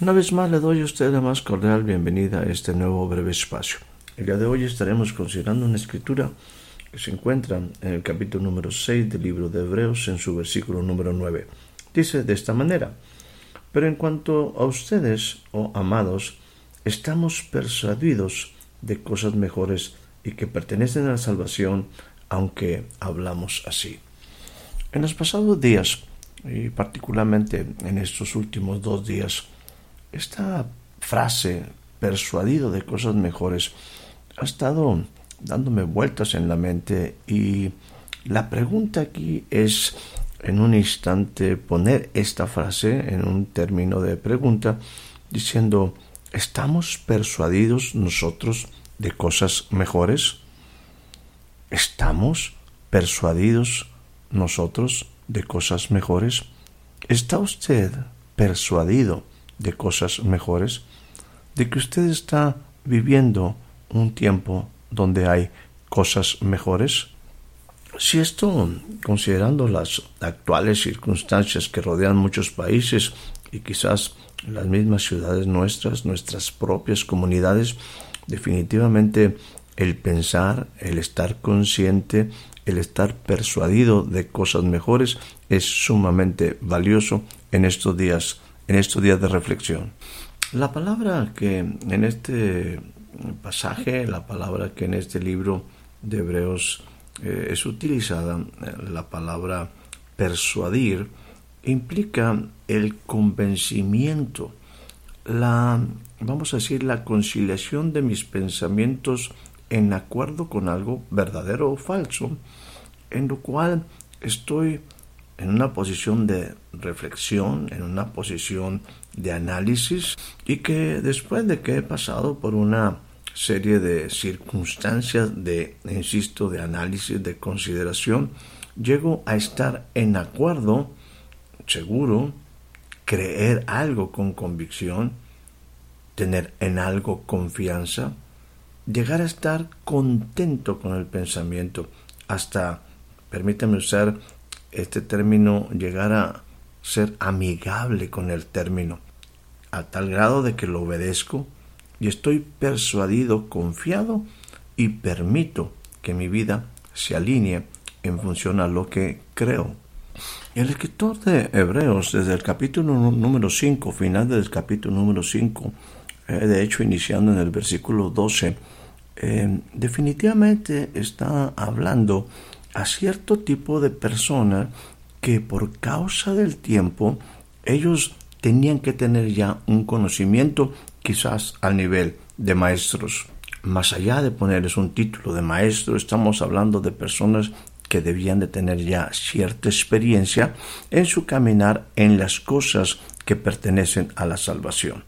Una vez más le doy a usted la más cordial bienvenida a este nuevo breve espacio. El día de hoy estaremos considerando una escritura que se encuentra en el capítulo número 6 del libro de Hebreos en su versículo número 9. Dice de esta manera, pero en cuanto a ustedes, oh amados, estamos persuadidos de cosas mejores y que pertenecen a la salvación, aunque hablamos así. En los pasados días, y particularmente en estos últimos dos días, esta frase, persuadido de cosas mejores, ha estado dándome vueltas en la mente y la pregunta aquí es en un instante poner esta frase en un término de pregunta diciendo ¿estamos persuadidos nosotros de cosas mejores? ¿Estamos persuadidos nosotros de cosas mejores? ¿Está usted persuadido de cosas mejores, de que usted está viviendo un tiempo donde hay cosas mejores. Si esto, considerando las actuales circunstancias que rodean muchos países y quizás las mismas ciudades nuestras, nuestras propias comunidades, definitivamente el pensar, el estar consciente, el estar persuadido de cosas mejores es sumamente valioso en estos días en estos días de reflexión. La palabra que en este pasaje, la palabra que en este libro de Hebreos eh, es utilizada, la palabra persuadir, implica el convencimiento, la, vamos a decir, la conciliación de mis pensamientos en acuerdo con algo verdadero o falso, en lo cual estoy en una posición de reflexión, en una posición de análisis y que después de que he pasado por una serie de circunstancias de, insisto, de análisis, de consideración, llego a estar en acuerdo, seguro, creer algo con convicción, tener en algo confianza, llegar a estar contento con el pensamiento, hasta, permítame usar este término llegar a ser amigable con el término, a tal grado de que lo obedezco y estoy persuadido, confiado y permito que mi vida se alinee en función a lo que creo. El escritor de Hebreos, desde el capítulo número 5, final del capítulo número 5, eh, de hecho iniciando en el versículo 12, eh, definitivamente está hablando a cierto tipo de persona que por causa del tiempo ellos tenían que tener ya un conocimiento quizás al nivel de maestros. Más allá de ponerles un título de maestro, estamos hablando de personas que debían de tener ya cierta experiencia en su caminar en las cosas que pertenecen a la salvación.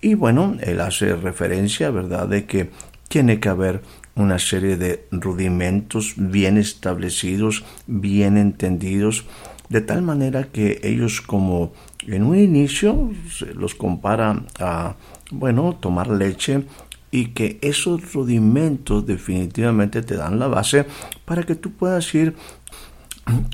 Y bueno, él hace referencia, ¿verdad?, de que tiene que haber una serie de rudimentos bien establecidos, bien entendidos, de tal manera que ellos como en un inicio se los compara a, bueno, tomar leche y que esos rudimentos definitivamente te dan la base para que tú puedas ir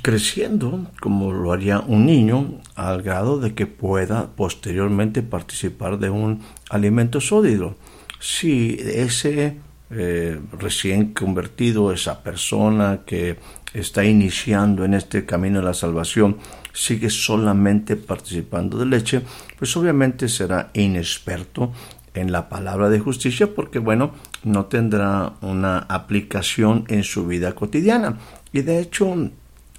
creciendo como lo haría un niño al grado de que pueda posteriormente participar de un alimento sólido. Si ese eh, recién convertido, esa persona que está iniciando en este camino de la salvación, sigue solamente participando de leche, pues obviamente será inexperto en la palabra de justicia porque, bueno, no tendrá una aplicación en su vida cotidiana. Y de hecho,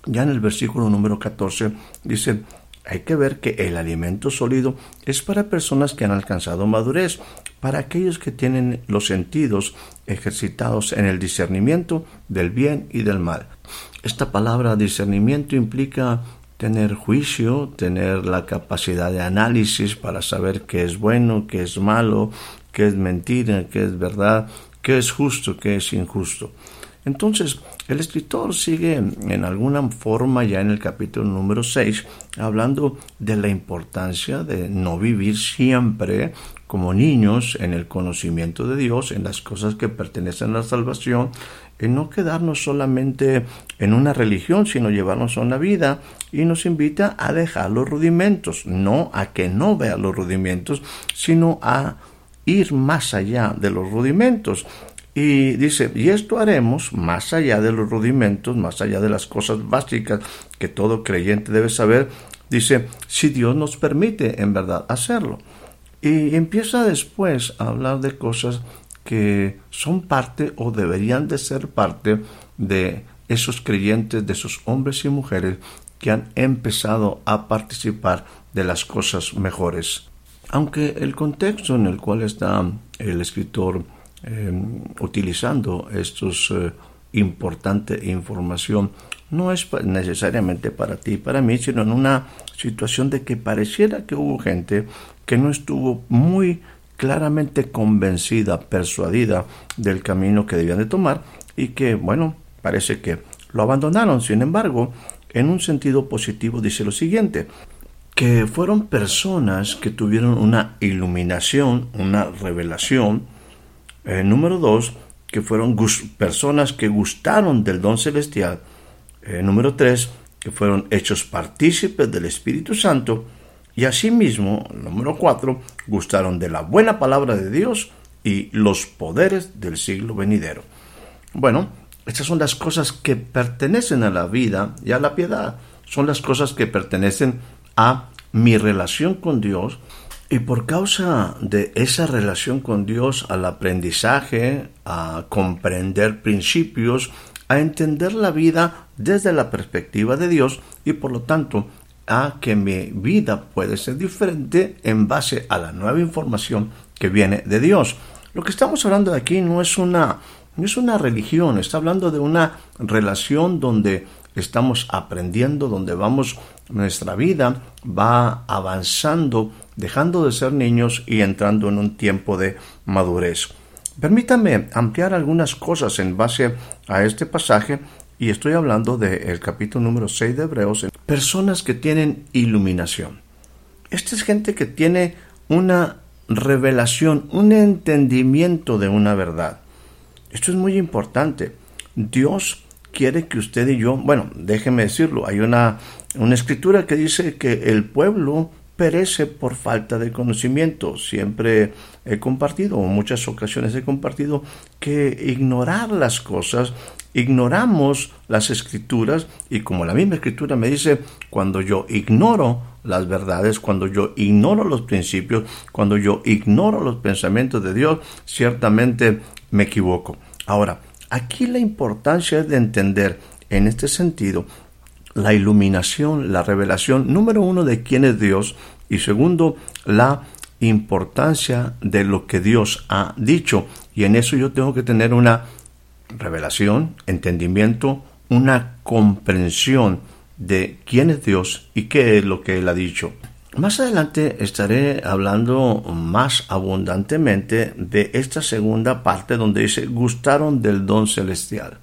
ya en el versículo número 14 dice, hay que ver que el alimento sólido es para personas que han alcanzado madurez, para aquellos que tienen los sentidos ejercitados en el discernimiento del bien y del mal. Esta palabra discernimiento implica tener juicio, tener la capacidad de análisis para saber qué es bueno, qué es malo, qué es mentira, qué es verdad, qué es justo, qué es injusto. Entonces, el escritor sigue en alguna forma ya en el capítulo número 6 hablando de la importancia de no vivir siempre como niños en el conocimiento de Dios, en las cosas que pertenecen a la salvación, en no quedarnos solamente en una religión, sino llevarnos a una vida y nos invita a dejar los rudimentos, no a que no vea los rudimentos, sino a ir más allá de los rudimentos. Y dice, y esto haremos más allá de los rudimentos, más allá de las cosas básicas que todo creyente debe saber, dice, si Dios nos permite en verdad hacerlo. Y empieza después a hablar de cosas que son parte o deberían de ser parte de esos creyentes, de esos hombres y mujeres que han empezado a participar de las cosas mejores. Aunque el contexto en el cual está el escritor Em, utilizando estos eh, información no es necesariamente para ti para mí, sino en una situación de que pareciera que hubo gente que no estuvo muy claramente convencida, persuadida del camino que debían de tomar y que, bueno, parece que lo abandonaron. Sin embargo, en un sentido positivo dice lo siguiente, que fueron personas que tuvieron una iluminación, una revelación, eh, número dos, que fueron personas que gustaron del don celestial. Eh, número tres, que fueron hechos partícipes del Espíritu Santo. Y asimismo, número cuatro, gustaron de la buena palabra de Dios y los poderes del siglo venidero. Bueno, estas son las cosas que pertenecen a la vida y a la piedad. Son las cosas que pertenecen a mi relación con Dios y por causa de esa relación con Dios, al aprendizaje, a comprender principios, a entender la vida desde la perspectiva de Dios y por lo tanto a que mi vida puede ser diferente en base a la nueva información que viene de Dios. Lo que estamos hablando de aquí no es una no es una religión, está hablando de una relación donde estamos aprendiendo, donde vamos nuestra vida va avanzando dejando de ser niños y entrando en un tiempo de madurez. Permítanme ampliar algunas cosas en base a este pasaje y estoy hablando del capítulo número 6 de Hebreos, personas que tienen iluminación. Esta es gente que tiene una revelación, un entendimiento de una verdad. Esto es muy importante. Dios quiere que usted y yo, bueno, déjeme decirlo, hay una, una escritura que dice que el pueblo perece por falta de conocimiento. Siempre he compartido, en muchas ocasiones he compartido, que ignorar las cosas, ignoramos las escrituras y como la misma escritura me dice, cuando yo ignoro las verdades, cuando yo ignoro los principios, cuando yo ignoro los pensamientos de Dios, ciertamente me equivoco. Ahora, aquí la importancia es de entender en este sentido la iluminación, la revelación, número uno, de quién es Dios y segundo, la importancia de lo que Dios ha dicho. Y en eso yo tengo que tener una revelación, entendimiento, una comprensión de quién es Dios y qué es lo que Él ha dicho. Más adelante estaré hablando más abundantemente de esta segunda parte donde dice gustaron del don celestial.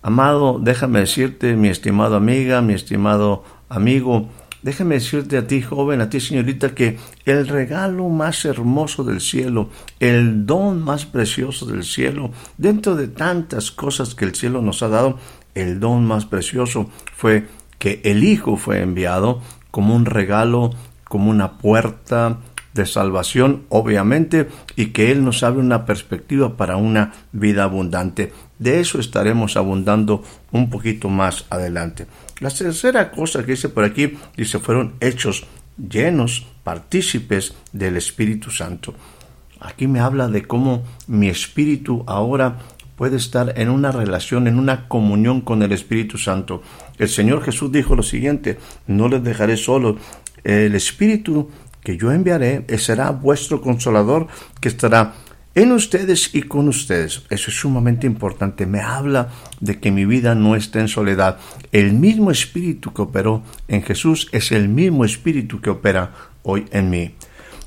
Amado, déjame decirte, mi estimado amiga, mi estimado amigo, déjame decirte a ti, joven, a ti, señorita, que el regalo más hermoso del cielo, el don más precioso del cielo, dentro de tantas cosas que el cielo nos ha dado, el don más precioso fue que el Hijo fue enviado como un regalo, como una puerta de salvación, obviamente, y que Él nos abre una perspectiva para una vida abundante. De eso estaremos abundando un poquito más adelante. La tercera cosa que dice por aquí, dice, fueron hechos llenos, partícipes del Espíritu Santo. Aquí me habla de cómo mi espíritu ahora puede estar en una relación, en una comunión con el Espíritu Santo. El Señor Jesús dijo lo siguiente, no les dejaré solos, el Espíritu que yo enviaré será vuestro consolador que estará en ustedes y con ustedes. Eso es sumamente importante. Me habla de que mi vida no está en soledad. El mismo espíritu que operó en Jesús es el mismo espíritu que opera hoy en mí.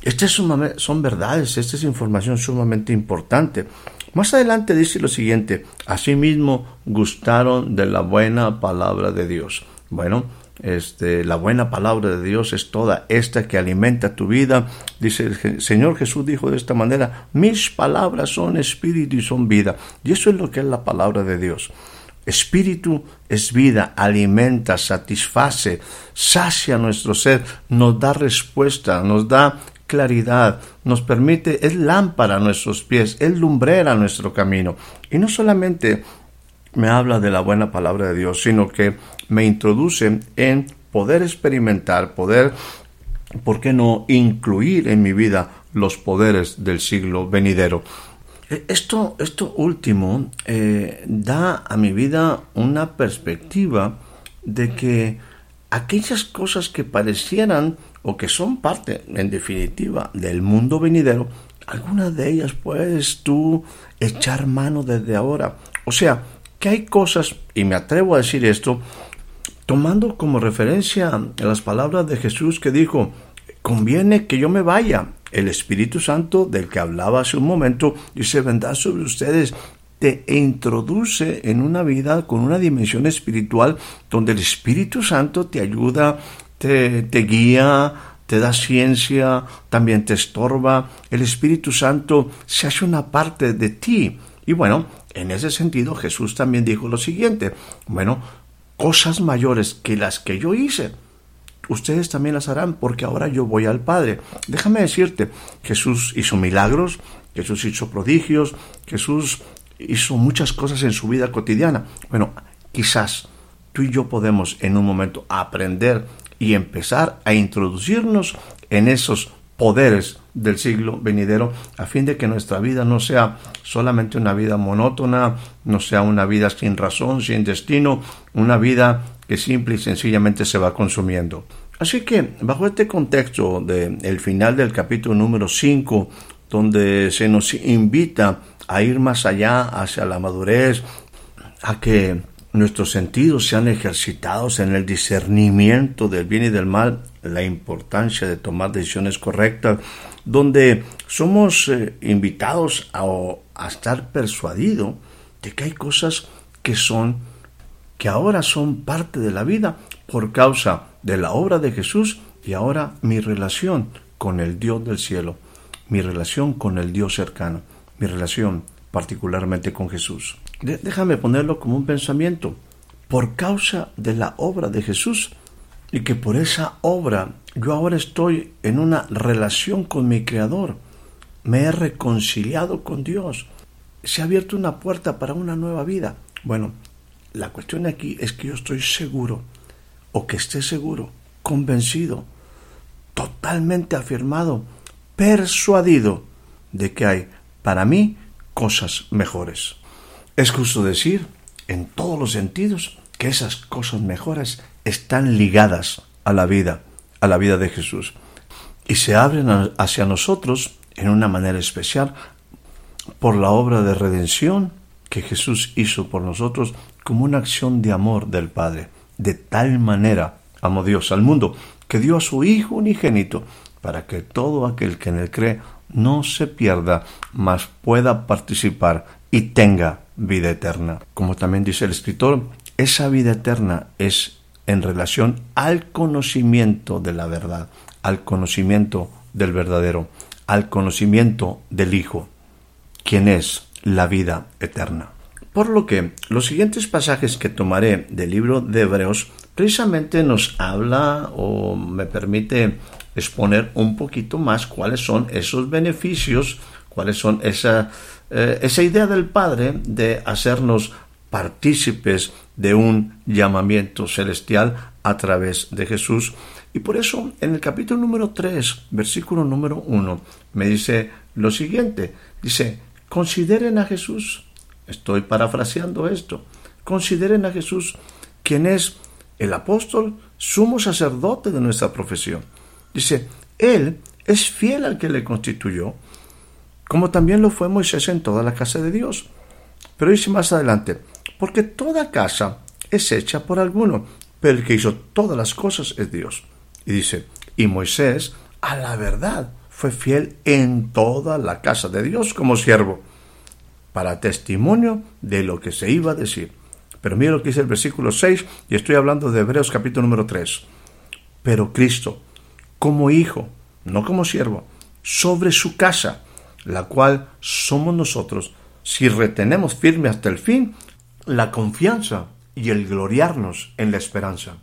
Estas son verdades, esta es información sumamente importante. Más adelante dice lo siguiente, asimismo gustaron de la buena palabra de Dios. Bueno, este, la buena palabra de Dios es toda esta que alimenta tu vida. Dice el Señor Jesús dijo de esta manera, mis palabras son espíritu y son vida. Y eso es lo que es la palabra de Dios. Espíritu es vida, alimenta, satisface, sacia nuestro ser, nos da respuesta, nos da claridad, nos permite, es lámpara a nuestros pies, es lumbrera a nuestro camino. Y no solamente me habla de la buena palabra de Dios, sino que me introduce en poder experimentar, poder, ¿por qué no?, incluir en mi vida los poderes del siglo venidero. E, esto, esto último eh, da a mi vida una perspectiva de que aquellas cosas que parecieran o que son parte, en definitiva, del mundo venidero, algunas de ellas puedes tú echar mano desde ahora. O sea, que hay cosas, y me atrevo a decir esto, tomando como referencia las palabras de Jesús que dijo, conviene que yo me vaya. El Espíritu Santo del que hablaba hace un momento dice, vendrá sobre ustedes, te introduce en una vida con una dimensión espiritual donde el Espíritu Santo te ayuda, te, te guía, te da ciencia, también te estorba. El Espíritu Santo se hace una parte de ti. Y bueno, en ese sentido, Jesús también dijo lo siguiente, bueno, cosas mayores que las que yo hice, ustedes también las harán porque ahora yo voy al Padre. Déjame decirte, Jesús hizo milagros, Jesús hizo prodigios, Jesús hizo muchas cosas en su vida cotidiana. Bueno, quizás tú y yo podemos en un momento aprender y empezar a introducirnos en esos poderes del siglo venidero a fin de que nuestra vida no sea solamente una vida monótona, no sea una vida sin razón, sin destino, una vida que simple y sencillamente se va consumiendo. Así que, bajo este contexto del final del capítulo número 5, donde se nos invita a ir más allá hacia la madurez, a que nuestros sentidos sean ejercitados en el discernimiento del bien y del mal, la importancia de tomar decisiones correctas, donde somos eh, invitados a, estar persuadidos de que hay cosas que son, que ahora son parte de la vida por causa de la obra de Jesús y ahora mi relación con el Dios del cielo, mi relación con el Dios cercano, mi relación particularmente con Jesús déjame ponerlo como un pensamiento, por causa de la obra de Jesús y que por esa obra yo ahora estoy en una relación con mi Creador, me he reconciliado con Dios, se ha abierto una puerta para una nueva vida. Bueno, la cuestión aquí es que yo estoy seguro, o que esté seguro, convencido, totalmente afirmado, persuadido de que hay para mí cosas mejores. Es justo decir, en todos los sentidos, que esas cosas mejores están ligadas a la vida, a la vida de Jesús, y se abren hacia nosotros en una manera especial por la obra de redención que Jesús hizo por nosotros como una acción de amor del Padre. De tal manera amó Dios al mundo que dio a su Hijo unigénito para que todo aquel que en él cree no se pierda, mas pueda participar y tenga vida eterna. Como también dice el escritor, esa vida eterna es en relación al conocimiento de la verdad, al conocimiento del verdadero, al conocimiento del Hijo, quien es la vida eterna. Por lo que los siguientes pasajes que tomaré del libro de Hebreos precisamente nos habla o me permite exponer un poquito más cuáles son esos beneficios, cuáles son esa eh, esa idea del Padre de hacernos partícipes de un llamamiento celestial a través de Jesús. Y por eso en el capítulo número 3, versículo número 1, me dice lo siguiente. Dice, consideren a Jesús. Estoy parafraseando esto. Consideren a Jesús, quien es el apóstol, sumo sacerdote de nuestra profesión. Dice, Él es fiel al que le constituyó, como también lo fue Moisés en toda la casa de Dios. Pero dice más adelante, porque toda casa es hecha por alguno, pero el que hizo todas las cosas es Dios. Y dice, y Moisés, a la verdad, fue fiel en toda la casa de Dios como siervo, para testimonio de lo que se iba a decir. Pero mira lo que dice el versículo 6, y estoy hablando de Hebreos capítulo número 3. Pero Cristo, como hijo, no como siervo, sobre su casa, la cual somos nosotros, si retenemos firme hasta el fin la confianza y el gloriarnos en la esperanza.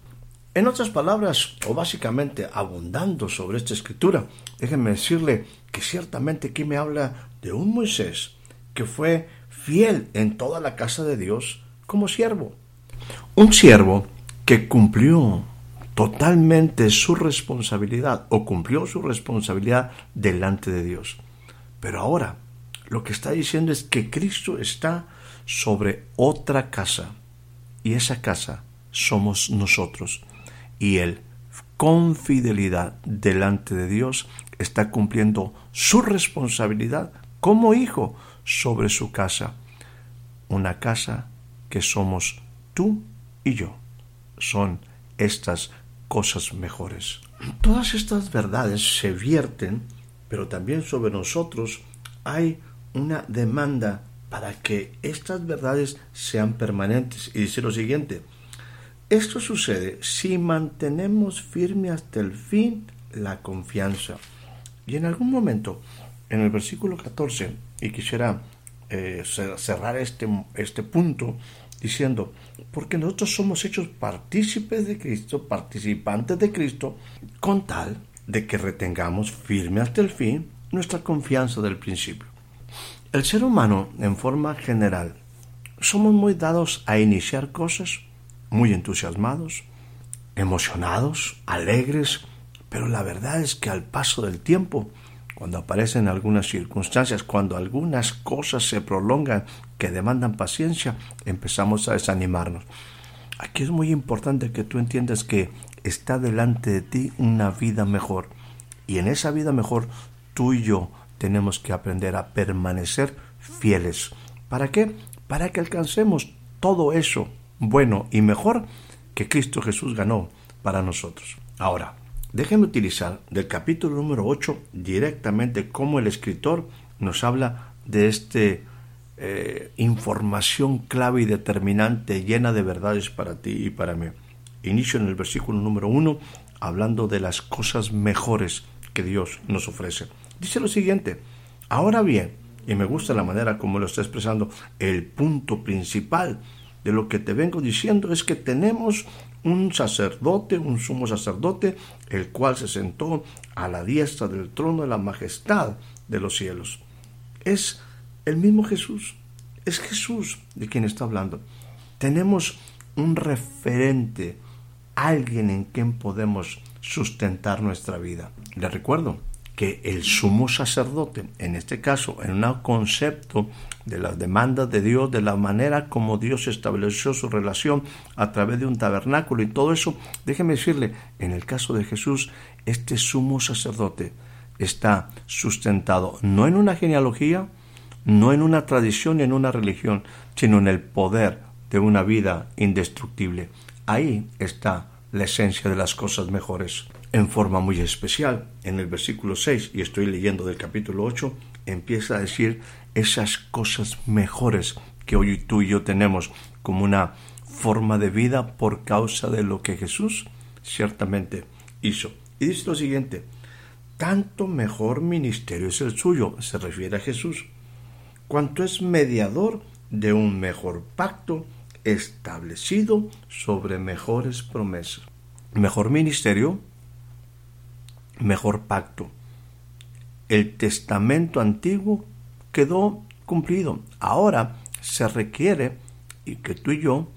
En otras palabras, o básicamente abundando sobre esta escritura, déjenme decirle que ciertamente aquí me habla de un Moisés que fue fiel en toda la casa de Dios como siervo. Un siervo que cumplió totalmente su responsabilidad o cumplió su responsabilidad delante de Dios. Pero ahora lo que está diciendo es que Cristo está sobre otra casa y esa casa somos nosotros y Él con fidelidad delante de Dios está cumpliendo su responsabilidad como hijo sobre su casa, una casa que somos tú y yo. Son estas cosas mejores. Todas estas verdades se vierten, pero también sobre nosotros hay una demanda para que estas verdades sean permanentes. Y dice lo siguiente, esto sucede si mantenemos firme hasta el fin la confianza. Y en algún momento, en el versículo 14, y quisiera eh, cerrar este, este punto diciendo, porque nosotros somos hechos partícipes de Cristo, participantes de Cristo, con tal de que retengamos firme hasta el fin nuestra confianza del principio. El ser humano, en forma general, somos muy dados a iniciar cosas, muy entusiasmados, emocionados, alegres, pero la verdad es que al paso del tiempo, cuando aparecen algunas circunstancias, cuando algunas cosas se prolongan que demandan paciencia, empezamos a desanimarnos. Aquí es muy importante que tú entiendas que está delante de ti una vida mejor. Y en esa vida mejor, tú y yo tenemos que aprender a permanecer fieles. ¿Para qué? Para que alcancemos todo eso bueno y mejor que Cristo Jesús ganó para nosotros. Ahora, déjenme utilizar del capítulo número 8 directamente cómo el escritor nos habla de esta eh, información clave y determinante llena de verdades para ti y para mí. Inicio en el versículo número 1 hablando de las cosas mejores que Dios nos ofrece. Dice lo siguiente, ahora bien, y me gusta la manera como lo está expresando, el punto principal de lo que te vengo diciendo es que tenemos un sacerdote, un sumo sacerdote, el cual se sentó a la diestra del trono de la majestad de los cielos. Es el mismo Jesús, es Jesús de quien está hablando. Tenemos un referente, alguien en quien podemos sustentar nuestra vida. Le recuerdo, que el sumo sacerdote, en este caso, en un concepto de las demandas de Dios, de la manera como Dios estableció su relación a través de un tabernáculo y todo eso, déjeme decirle, en el caso de Jesús, este sumo sacerdote está sustentado no en una genealogía, no en una tradición, en una religión, sino en el poder de una vida indestructible. Ahí está la esencia de las cosas mejores en forma muy especial. En el versículo 6, y estoy leyendo del capítulo 8, empieza a decir esas cosas mejores que hoy tú y yo tenemos como una forma de vida por causa de lo que Jesús ciertamente hizo. Y dice lo siguiente, tanto mejor ministerio es el suyo, se refiere a Jesús, cuanto es mediador de un mejor pacto establecido sobre mejores promesas. Mejor ministerio mejor pacto. El testamento antiguo quedó cumplido. Ahora se requiere y que tú y yo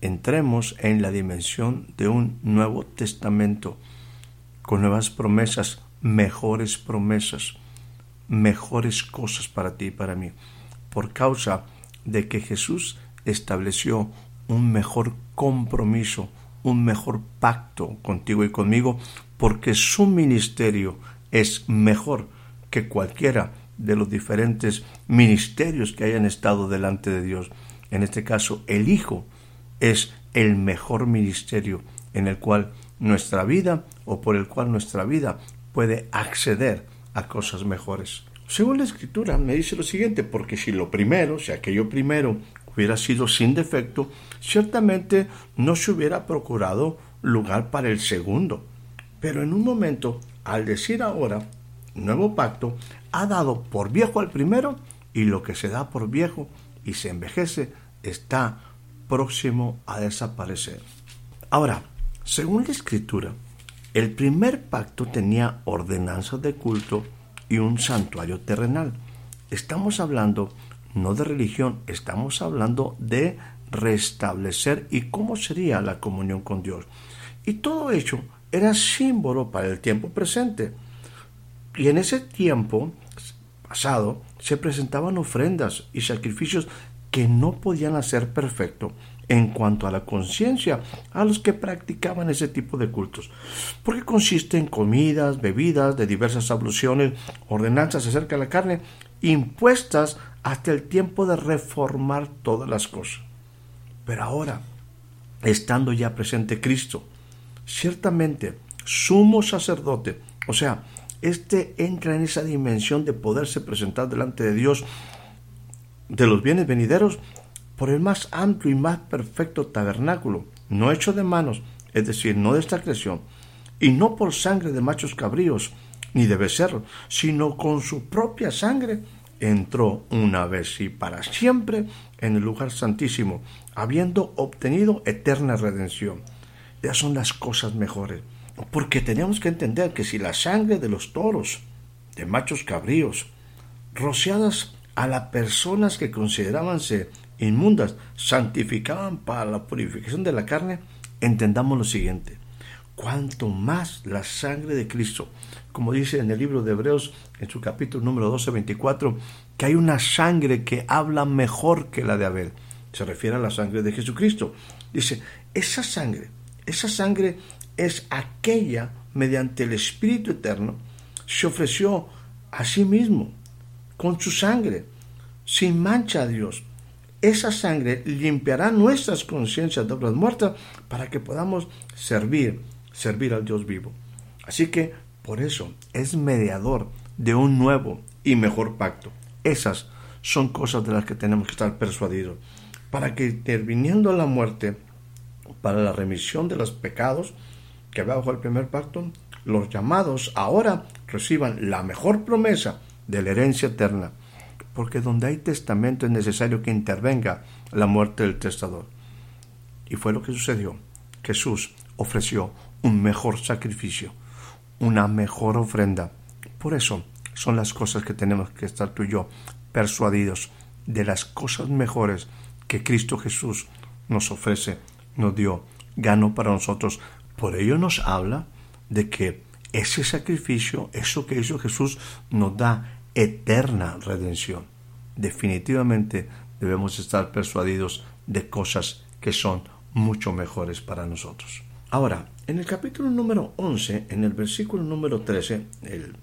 entremos en la dimensión de un nuevo testamento con nuevas promesas, mejores promesas, mejores cosas para ti y para mí, por causa de que Jesús estableció un mejor compromiso, un mejor pacto contigo y conmigo, porque su ministerio es mejor que cualquiera de los diferentes ministerios que hayan estado delante de Dios. En este caso, el Hijo es el mejor ministerio en el cual nuestra vida o por el cual nuestra vida puede acceder a cosas mejores. Según la escritura me dice lo siguiente, porque si lo primero, si aquello primero hubiera sido sin defecto, ciertamente no se hubiera procurado lugar para el segundo. Pero en un momento, al decir ahora, nuevo pacto, ha dado por viejo al primero y lo que se da por viejo y se envejece está próximo a desaparecer. Ahora, según la escritura, el primer pacto tenía ordenanzas de culto y un santuario terrenal. Estamos hablando no de religión, estamos hablando de restablecer y cómo sería la comunión con Dios. Y todo hecho era símbolo para el tiempo presente. Y en ese tiempo pasado se presentaban ofrendas y sacrificios que no podían hacer perfecto en cuanto a la conciencia a los que practicaban ese tipo de cultos, porque consiste en comidas, bebidas de diversas abluciones, ordenanzas acerca de la carne, impuestas hasta el tiempo de reformar todas las cosas. Pero ahora, estando ya presente Cristo, ciertamente sumo sacerdote, o sea, este entra en esa dimensión de poderse presentar delante de Dios de los bienes venideros por el más amplio y más perfecto tabernáculo, no hecho de manos, es decir, no de esta creación, y no por sangre de machos cabríos, ni de becerros, sino con su propia sangre, entró una vez y para siempre en el lugar santísimo, habiendo obtenido eterna redención. Ya son las cosas mejores. Porque tenemos que entender que si la sangre de los toros, de machos cabríos, rociadas a las personas que considerábanse inmundas, santificaban para la purificación de la carne, entendamos lo siguiente. Cuanto más la sangre de Cristo, como dice en el libro de Hebreos, en su capítulo número 12, 24, que hay una sangre que habla mejor que la de Abel. Se refiere a la sangre de Jesucristo. Dice, esa sangre, esa sangre es aquella mediante el Espíritu Eterno se ofreció a sí mismo, con su sangre, sin mancha a Dios. Esa sangre limpiará nuestras conciencias de obras muertas para que podamos servir, servir al Dios vivo. Así que por eso es mediador de un nuevo y mejor pacto. Esas son cosas de las que tenemos que estar persuadidos. Para que interviniendo la muerte, para la remisión de los pecados, que bajo el primer pacto, los llamados ahora reciban la mejor promesa de la herencia eterna, porque donde hay testamento es necesario que intervenga la muerte del testador. Y fue lo que sucedió. Jesús ofreció un mejor sacrificio, una mejor ofrenda. Por eso son las cosas que tenemos que estar tú y yo persuadidos de las cosas mejores que Cristo Jesús nos ofrece, nos dio, ganó para nosotros por ello nos habla de que ese sacrificio, eso que hizo Jesús, nos da eterna redención. Definitivamente debemos estar persuadidos de cosas que son mucho mejores para nosotros. Ahora, en el capítulo número 11, en el versículo número 13, el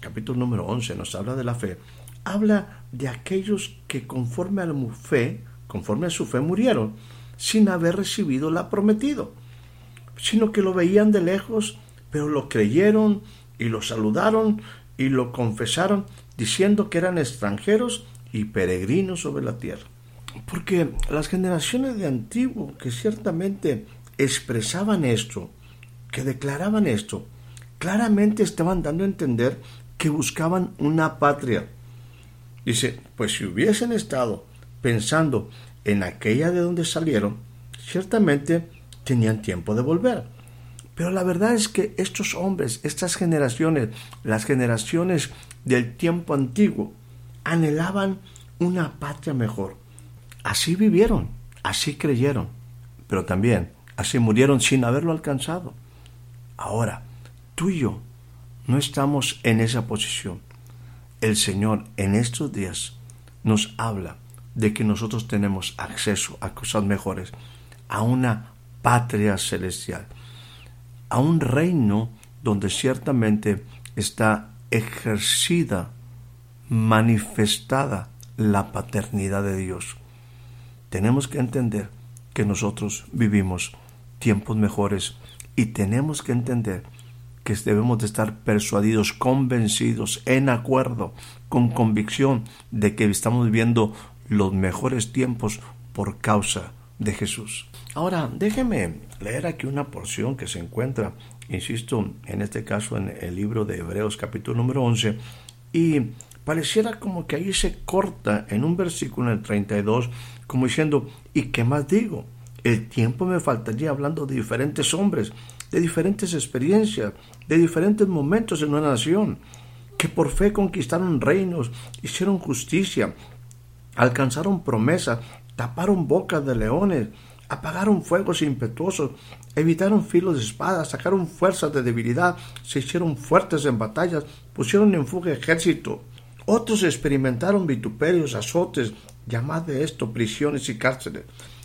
capítulo número 11 nos habla de la fe, habla de aquellos que conforme a la fe, conforme a su fe murieron, sin haber recibido la prometido sino que lo veían de lejos, pero lo creyeron y lo saludaron y lo confesaron, diciendo que eran extranjeros y peregrinos sobre la tierra. Porque las generaciones de antiguo que ciertamente expresaban esto, que declaraban esto, claramente estaban dando a entender que buscaban una patria. Dice, pues si hubiesen estado pensando en aquella de donde salieron, ciertamente tenían tiempo de volver. Pero la verdad es que estos hombres, estas generaciones, las generaciones del tiempo antiguo, anhelaban una patria mejor. Así vivieron, así creyeron, pero también así murieron sin haberlo alcanzado. Ahora, tú y yo no estamos en esa posición. El Señor en estos días nos habla de que nosotros tenemos acceso a cosas mejores, a una patria celestial, a un reino donde ciertamente está ejercida, manifestada la paternidad de Dios. Tenemos que entender que nosotros vivimos tiempos mejores y tenemos que entender que debemos de estar persuadidos, convencidos, en acuerdo, con convicción de que estamos viviendo los mejores tiempos por causa de Jesús. Ahora, déjeme leer aquí una porción que se encuentra, insisto, en este caso en el libro de Hebreos capítulo número 11, y pareciera como que ahí se corta en un versículo en el 32, como diciendo, ¿y qué más digo? El tiempo me faltaría hablando de diferentes hombres, de diferentes experiencias, de diferentes momentos en una nación, que por fe conquistaron reinos, hicieron justicia, alcanzaron promesa, taparon bocas de leones, apagaron fuegos impetuosos, evitaron filos de espada, sacaron fuerzas de debilidad, se hicieron fuertes en batallas, pusieron en fuga ejército. Otros experimentaron vituperios, azotes, llamad de esto prisiones y cárceles.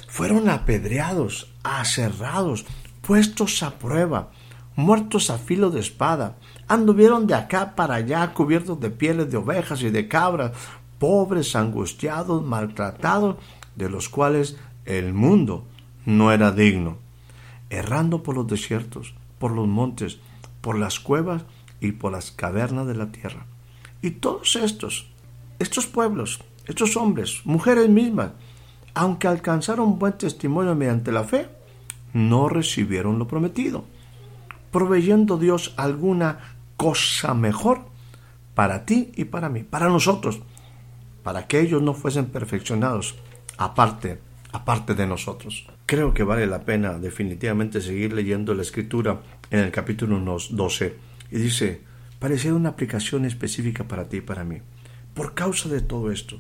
Fueron apedreados, aserrados, puestos a prueba, muertos a filo de espada. Anduvieron de acá para allá cubiertos de pieles de ovejas y de cabras, pobres, angustiados, maltratados, de los cuales el mundo no era digno, errando por los desiertos, por los montes, por las cuevas y por las cavernas de la tierra. Y todos estos, estos pueblos, estos hombres, mujeres mismas, aunque alcanzaron buen testimonio mediante la fe, no recibieron lo prometido, proveyendo Dios alguna cosa mejor para ti y para mí, para nosotros, para que ellos no fuesen perfeccionados, aparte aparte de nosotros. Creo que vale la pena definitivamente seguir leyendo la escritura en el capítulo 12 y dice, parecía una aplicación específica para ti y para mí. Por causa de todo esto,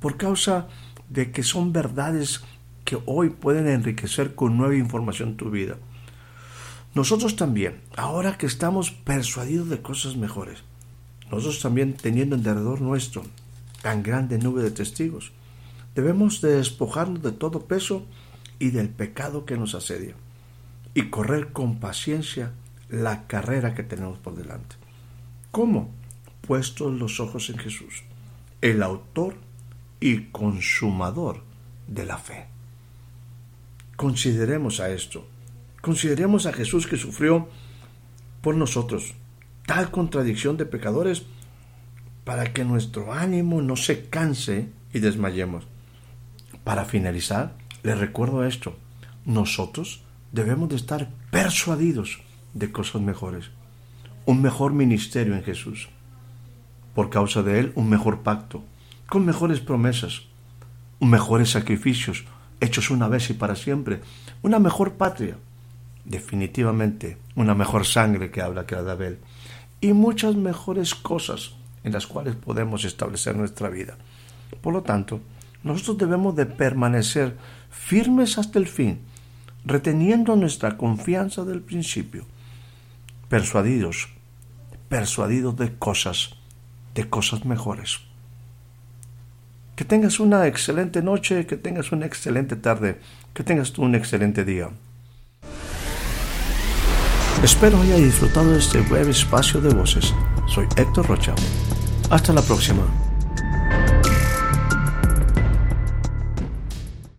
por causa de que son verdades que hoy pueden enriquecer con nueva información tu vida. Nosotros también, ahora que estamos persuadidos de cosas mejores, nosotros también teniendo en derredor nuestro tan grande nube de testigos, Debemos de despojarnos de todo peso y del pecado que nos asedia y correr con paciencia la carrera que tenemos por delante. ¿Cómo? Puestos los ojos en Jesús, el autor y consumador de la fe. Consideremos a esto. Consideremos a Jesús que sufrió por nosotros tal contradicción de pecadores para que nuestro ánimo no se canse y desmayemos. Para finalizar, les recuerdo esto. Nosotros debemos de estar persuadidos de cosas mejores. Un mejor ministerio en Jesús. Por causa de Él, un mejor pacto, con mejores promesas, mejores sacrificios, hechos una vez y para siempre, una mejor patria, definitivamente una mejor sangre que habla que la de Abel, y muchas mejores cosas en las cuales podemos establecer nuestra vida. Por lo tanto, nosotros debemos de permanecer firmes hasta el fin, reteniendo nuestra confianza del principio, persuadidos, persuadidos de cosas, de cosas mejores. Que tengas una excelente noche, que tengas una excelente tarde, que tengas tú un excelente día. Espero haya disfrutado de este breve espacio de voces. Soy Héctor Rocha. Hasta la próxima.